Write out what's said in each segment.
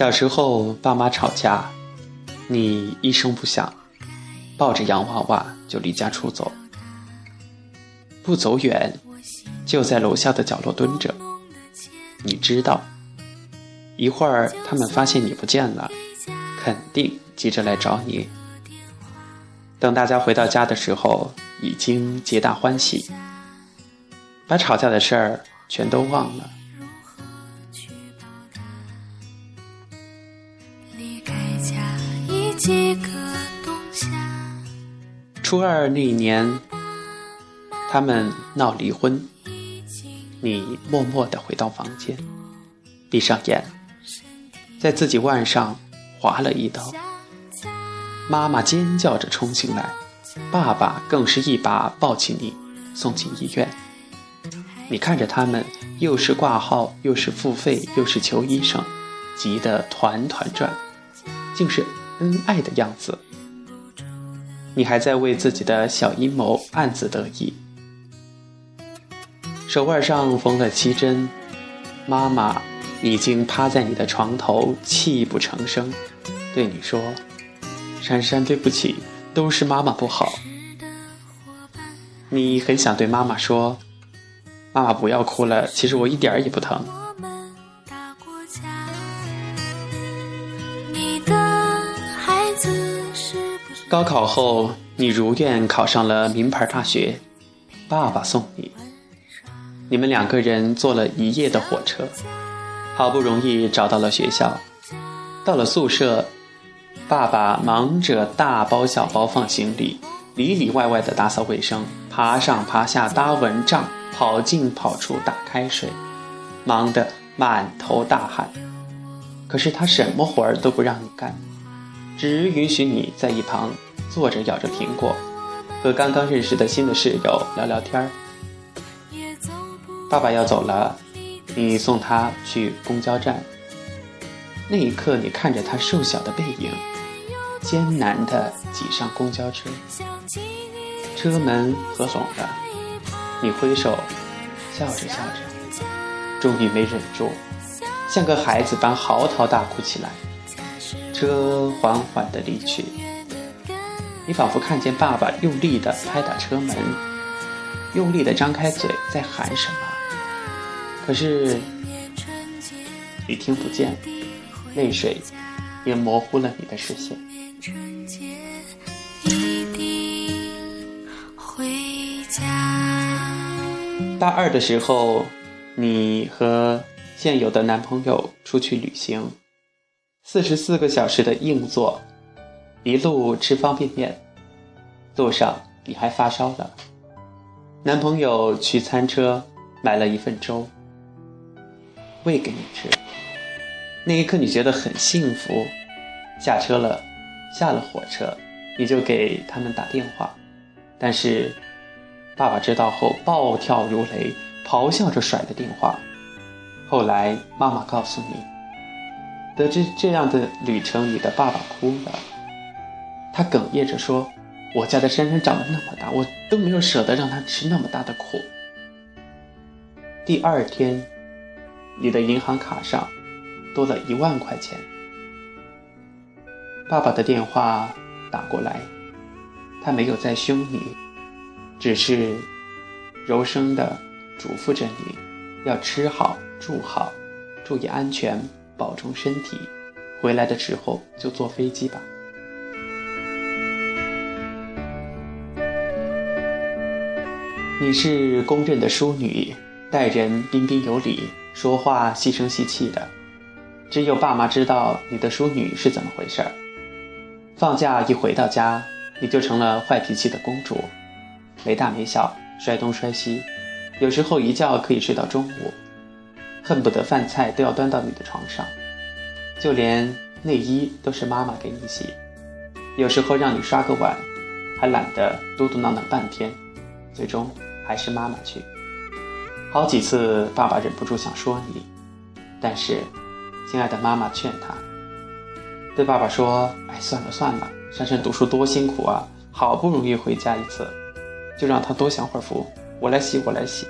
小时候爸妈吵架，你一声不响，抱着洋娃娃就离家出走，不走远，就在楼下的角落蹲着。你知道，一会儿他们发现你不见了，肯定急着来找你。等大家回到家的时候，已经皆大欢喜，把吵架的事儿全都忘了。初二那一年，他们闹离婚，你默默地回到房间，闭上眼，在自己腕上划了一刀。妈妈尖叫着冲进来，爸爸更是一把抱起你，送进医院。你看着他们，又是挂号，又是付费，又是求医生，急得团团转，竟是恩爱的样子。你还在为自己的小阴谋暗自得意。手腕上缝了七针，妈妈已经趴在你的床头，泣不成声，对你说。珊珊，对不起，都是妈妈不好。你很想对妈妈说：“妈妈不要哭了，其实我一点儿也不疼。”高考后，你如愿考上了名牌大学，爸爸送你。你们两个人坐了一夜的火车，好不容易找到了学校，到了宿舍。爸爸忙着大包小包放行李，里里外外的打扫卫生，爬上爬下搭蚊帐，跑进跑出打开水，忙得满头大汗。可是他什么活儿都不让你干，只允许你在一旁坐着咬着苹果，和刚刚认识的新的室友聊聊天儿。爸爸要走了，你送他去公交站。那一刻，你看着他瘦小的背影。艰难地挤上公交车，车门合拢了，你挥手，笑着笑着，终于没忍住，像个孩子般嚎啕大哭起来。车缓缓地离去，你仿佛看见爸爸用力地拍打车门，用力地张开嘴在喊什么，可是你听不见，泪水也模糊了你的视线。大二的时候，你和现有的男朋友出去旅行，四十四个小时的硬座，一路吃方便面，路上你还发烧了。男朋友去餐车买了一份粥，喂给你吃。那一刻你觉得很幸福。下车了。下了火车，你就给他们打电话，但是爸爸知道后暴跳如雷，咆哮着甩了电话。后来妈妈告诉你，得知这样的旅程，你的爸爸哭了，他哽咽着说：“我家的珊珊长得那么大，我都没有舍得让她吃那么大的苦。”第二天，你的银行卡上多了一万块钱。爸爸的电话打过来，他没有再凶你，只是柔声的嘱咐着你，要吃好、住好，注意安全，保重身体。回来的时候就坐飞机吧。你是公认的淑女，待人彬彬有礼，说话细声细气的，只有爸妈知道你的淑女是怎么回事儿。放假一回到家，你就成了坏脾气的公主，没大没小，摔东摔西，有时候一觉可以睡到中午，恨不得饭菜都要端到你的床上，就连内衣都是妈妈给你洗，有时候让你刷个碗，还懒得嘟嘟囔囔半天，最终还是妈妈去。好几次爸爸忍不住想说你，但是亲爱的妈妈劝他。对爸爸说：“哎，算了算了，珊珊读书多辛苦啊，好不容易回家一次，就让她多享会儿福。我来洗，我来洗。”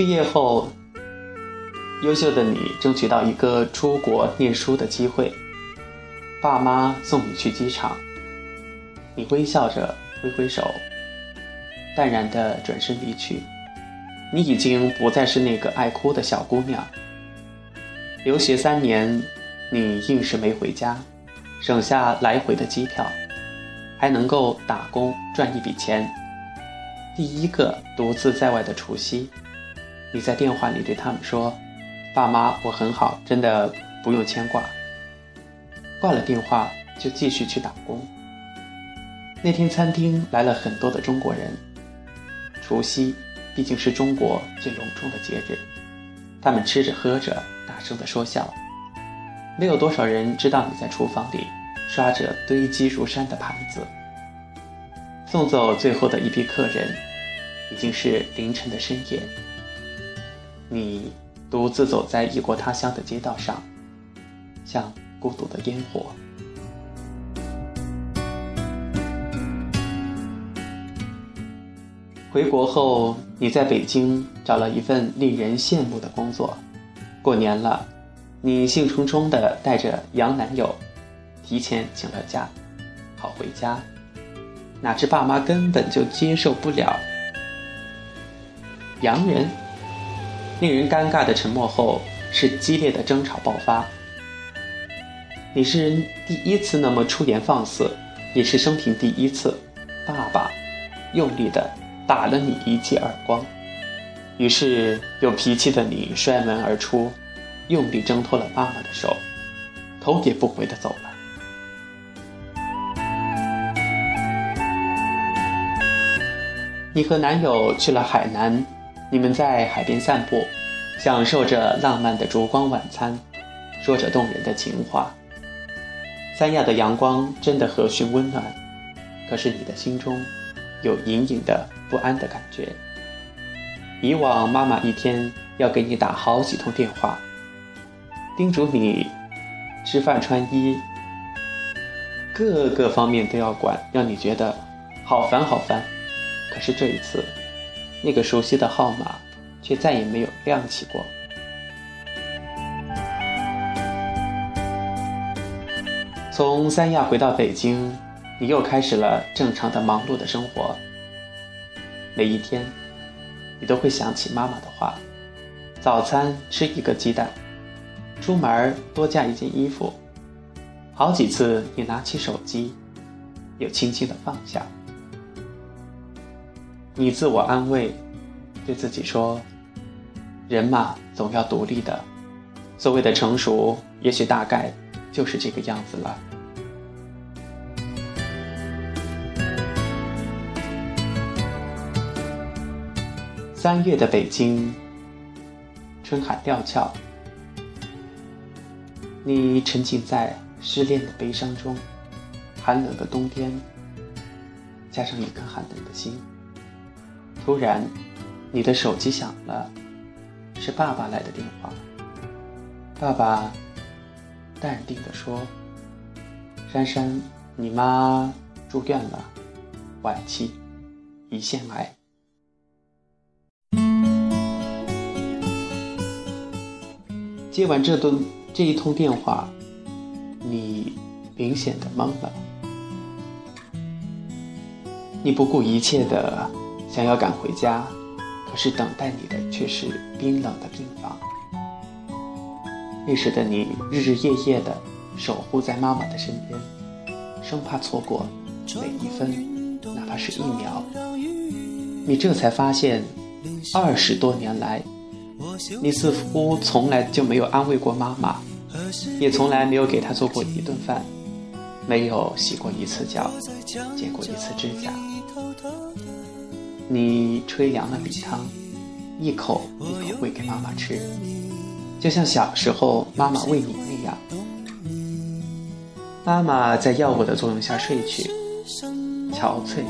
毕业后，优秀的你争取到一个出国念书的机会，爸妈送你去机场，你微笑着挥挥手，淡然的转身离去。你已经不再是那个爱哭的小姑娘。留学三年，你硬是没回家，省下来回的机票。还能够打工赚一笔钱。第一个独自在外的除夕，你在电话里对他们说：“爸妈，我很好，真的不用牵挂。”挂了电话就继续去打工。那天餐厅来了很多的中国人。除夕毕竟是中国最隆重的节日，他们吃着喝着，大声的说笑。没有多少人知道你在厨房里。刷着堆积如山的盘子，送走最后的一批客人，已经是凌晨的深夜。你独自走在异国他乡的街道上，像孤独的烟火。回国后，你在北京找了一份令人羡慕的工作。过年了，你兴冲冲地带着洋男友。提前请了假，好回家，哪知爸妈根本就接受不了。洋人，令人尴尬的沉默后是激烈的争吵爆发。你是第一次那么出言放肆，也是生平第一次，爸爸用力的打了你一记耳光。于是有脾气的你摔门而出，用力挣脱了妈妈的手，头也不回的走了。你和男友去了海南，你们在海边散步，享受着浪漫的烛光晚餐，说着动人的情话。三亚的阳光真的和煦温暖，可是你的心中有隐隐的不安的感觉。以往妈妈一天要给你打好几通电话，叮嘱你吃饭穿衣，各个方面都要管，让你觉得好烦好烦。可是这一次，那个熟悉的号码却再也没有亮起过。从三亚回到北京，你又开始了正常的忙碌的生活。每一天，你都会想起妈妈的话：早餐吃一个鸡蛋，出门多加一件衣服。好几次，你拿起手机，又轻轻的放下。你自我安慰，对自己说：“人嘛，总要独立的。所谓的成熟，也许大概就是这个样子了。”三月的北京，春寒料峭，你沉浸在失恋的悲伤中，寒冷的冬天，加上一颗寒冷的心。突然，你的手机响了，是爸爸来的电话。爸爸淡定地说：“珊珊，你妈住院了，晚期，胰腺癌。”接完这顿这一通电话，你明显的懵了，你不顾一切的。想要赶回家，可是等待你的却是冰冷的病房。那时的你日日夜夜的守护在妈妈的身边，生怕错过每一分，哪怕是一秒。你这才发现，二十多年来，你似乎从来就没有安慰过妈妈，也从来没有给她做过一顿饭，没有洗过一次脚，剪过一次指甲。你吹凉了米汤，一口一口喂给妈妈吃，就像小时候妈妈喂你那样。妈妈在药物的作用下睡去，憔悴、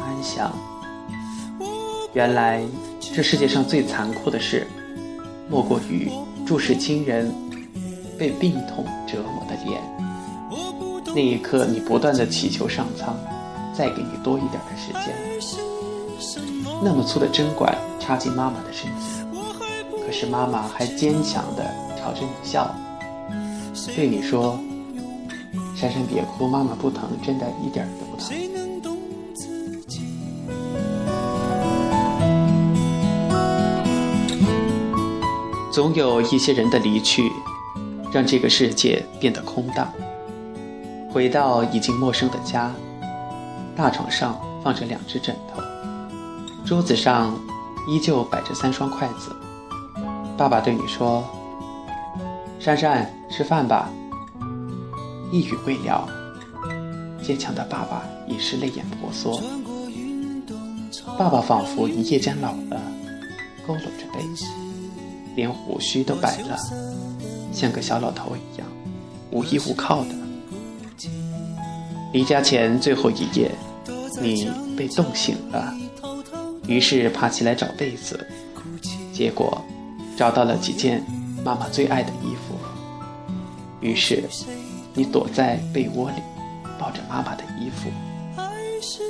安详。原来这世界上最残酷的事，莫过于注视亲人被病痛折磨的脸。那一刻，你不断的祈求上苍，再给你多一点的时间。那么粗的针管插进妈妈的身体，可是妈妈还坚强地朝着你笑，对你说：“珊珊别哭，妈妈不疼，真的一点都不疼。”总有一些人的离去，让这个世界变得空荡。回到已经陌生的家，大床上放着两只枕头，桌子上依旧摆着三双筷子。爸爸对你说：“珊珊，吃饭吧。”一语未了，坚强的爸爸已是泪眼婆娑。爸爸仿佛一夜间老了，佝偻着背，连胡须都白了，像个小老头一样，无依无靠的。离家前最后一夜，你被冻醒了，于是爬起来找被子，结果找到了几件妈妈最爱的衣服。于是你躲在被窝里，抱着妈妈的衣服，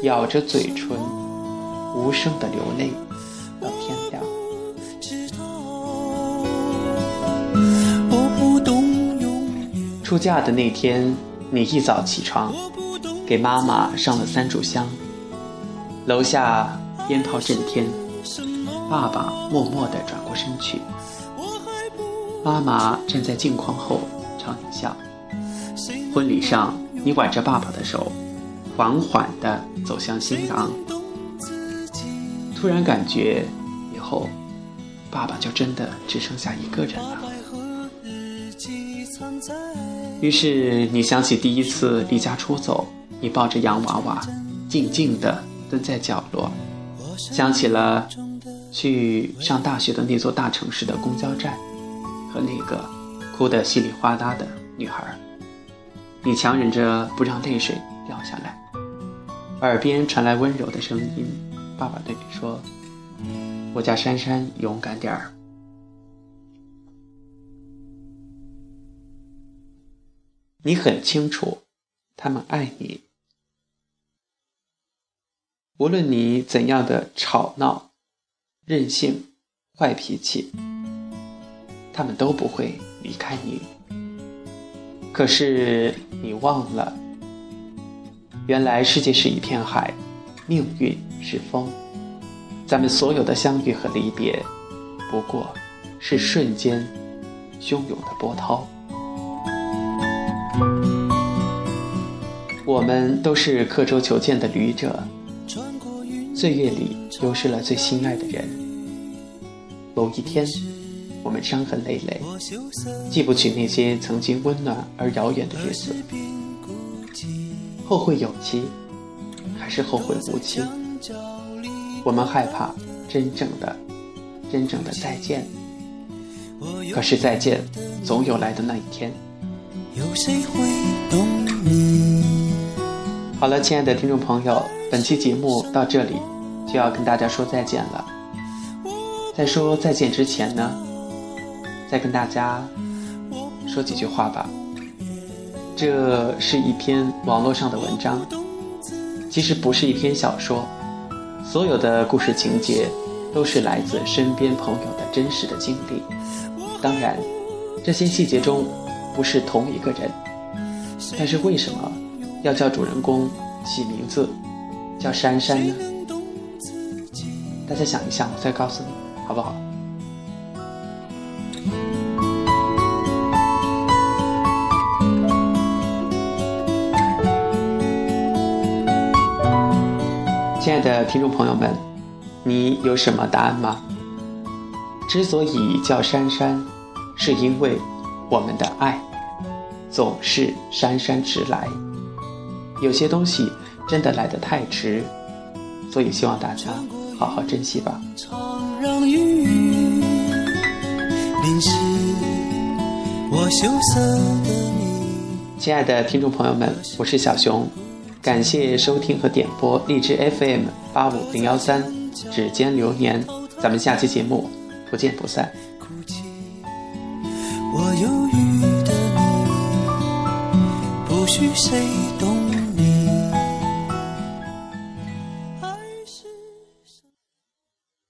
咬着嘴唇，无声的流泪到天亮。出嫁的那天，你一早起床。给妈妈上了三炷香，楼下鞭炮震天，爸爸默默地转过身去，妈妈站在镜框后朝你笑。婚礼上，你挽着爸爸的手，缓缓地走向新郎。突然感觉，以后爸爸就真的只剩下一个人了。于是你想起第一次离家出走。你抱着洋娃娃，静静地蹲在角落，想起了去上大学的那座大城市的公交站，和那个哭得稀里哗啦的女孩。你强忍着不让泪水掉下来，耳边传来温柔的声音：“爸爸对你说，我家珊珊勇敢点儿。”你很清楚，他们爱你。无论你怎样的吵闹、任性、坏脾气，他们都不会离开你。可是你忘了，原来世界是一片海，命运是风，咱们所有的相遇和离别，不过是瞬间汹涌的波涛。我们都是刻舟求剑的旅者。岁月里丢失了最心爱的人，某一天，我们伤痕累累，记不起那些曾经温暖而遥远的日子，后会有期，还是后会无期？我们害怕真正的、真正的再见，可是再见总有来的那一天。有谁会懂你？好了，亲爱的听众朋友。本期节目到这里就要跟大家说再见了。在说再见之前呢，再跟大家说几句话吧。这是一篇网络上的文章，其实不是一篇小说，所有的故事情节都是来自身边朋友的真实的经历。当然，这些细节中不是同一个人，但是为什么要叫主人公起名字？叫珊珊呢，大家想一想，我再告诉你，好不好？亲爱的听众朋友们，你有什么答案吗？之所以叫珊珊，是因为我们的爱总是姗姗迟来，有些东西。真的来得太迟，所以希望大家好好珍惜吧。亲爱的听众朋友们，我是小熊，感谢收听和点播荔枝 FM 八五零幺三指尖流年，咱们下期节目不见不散。我犹豫的你，不许谁懂。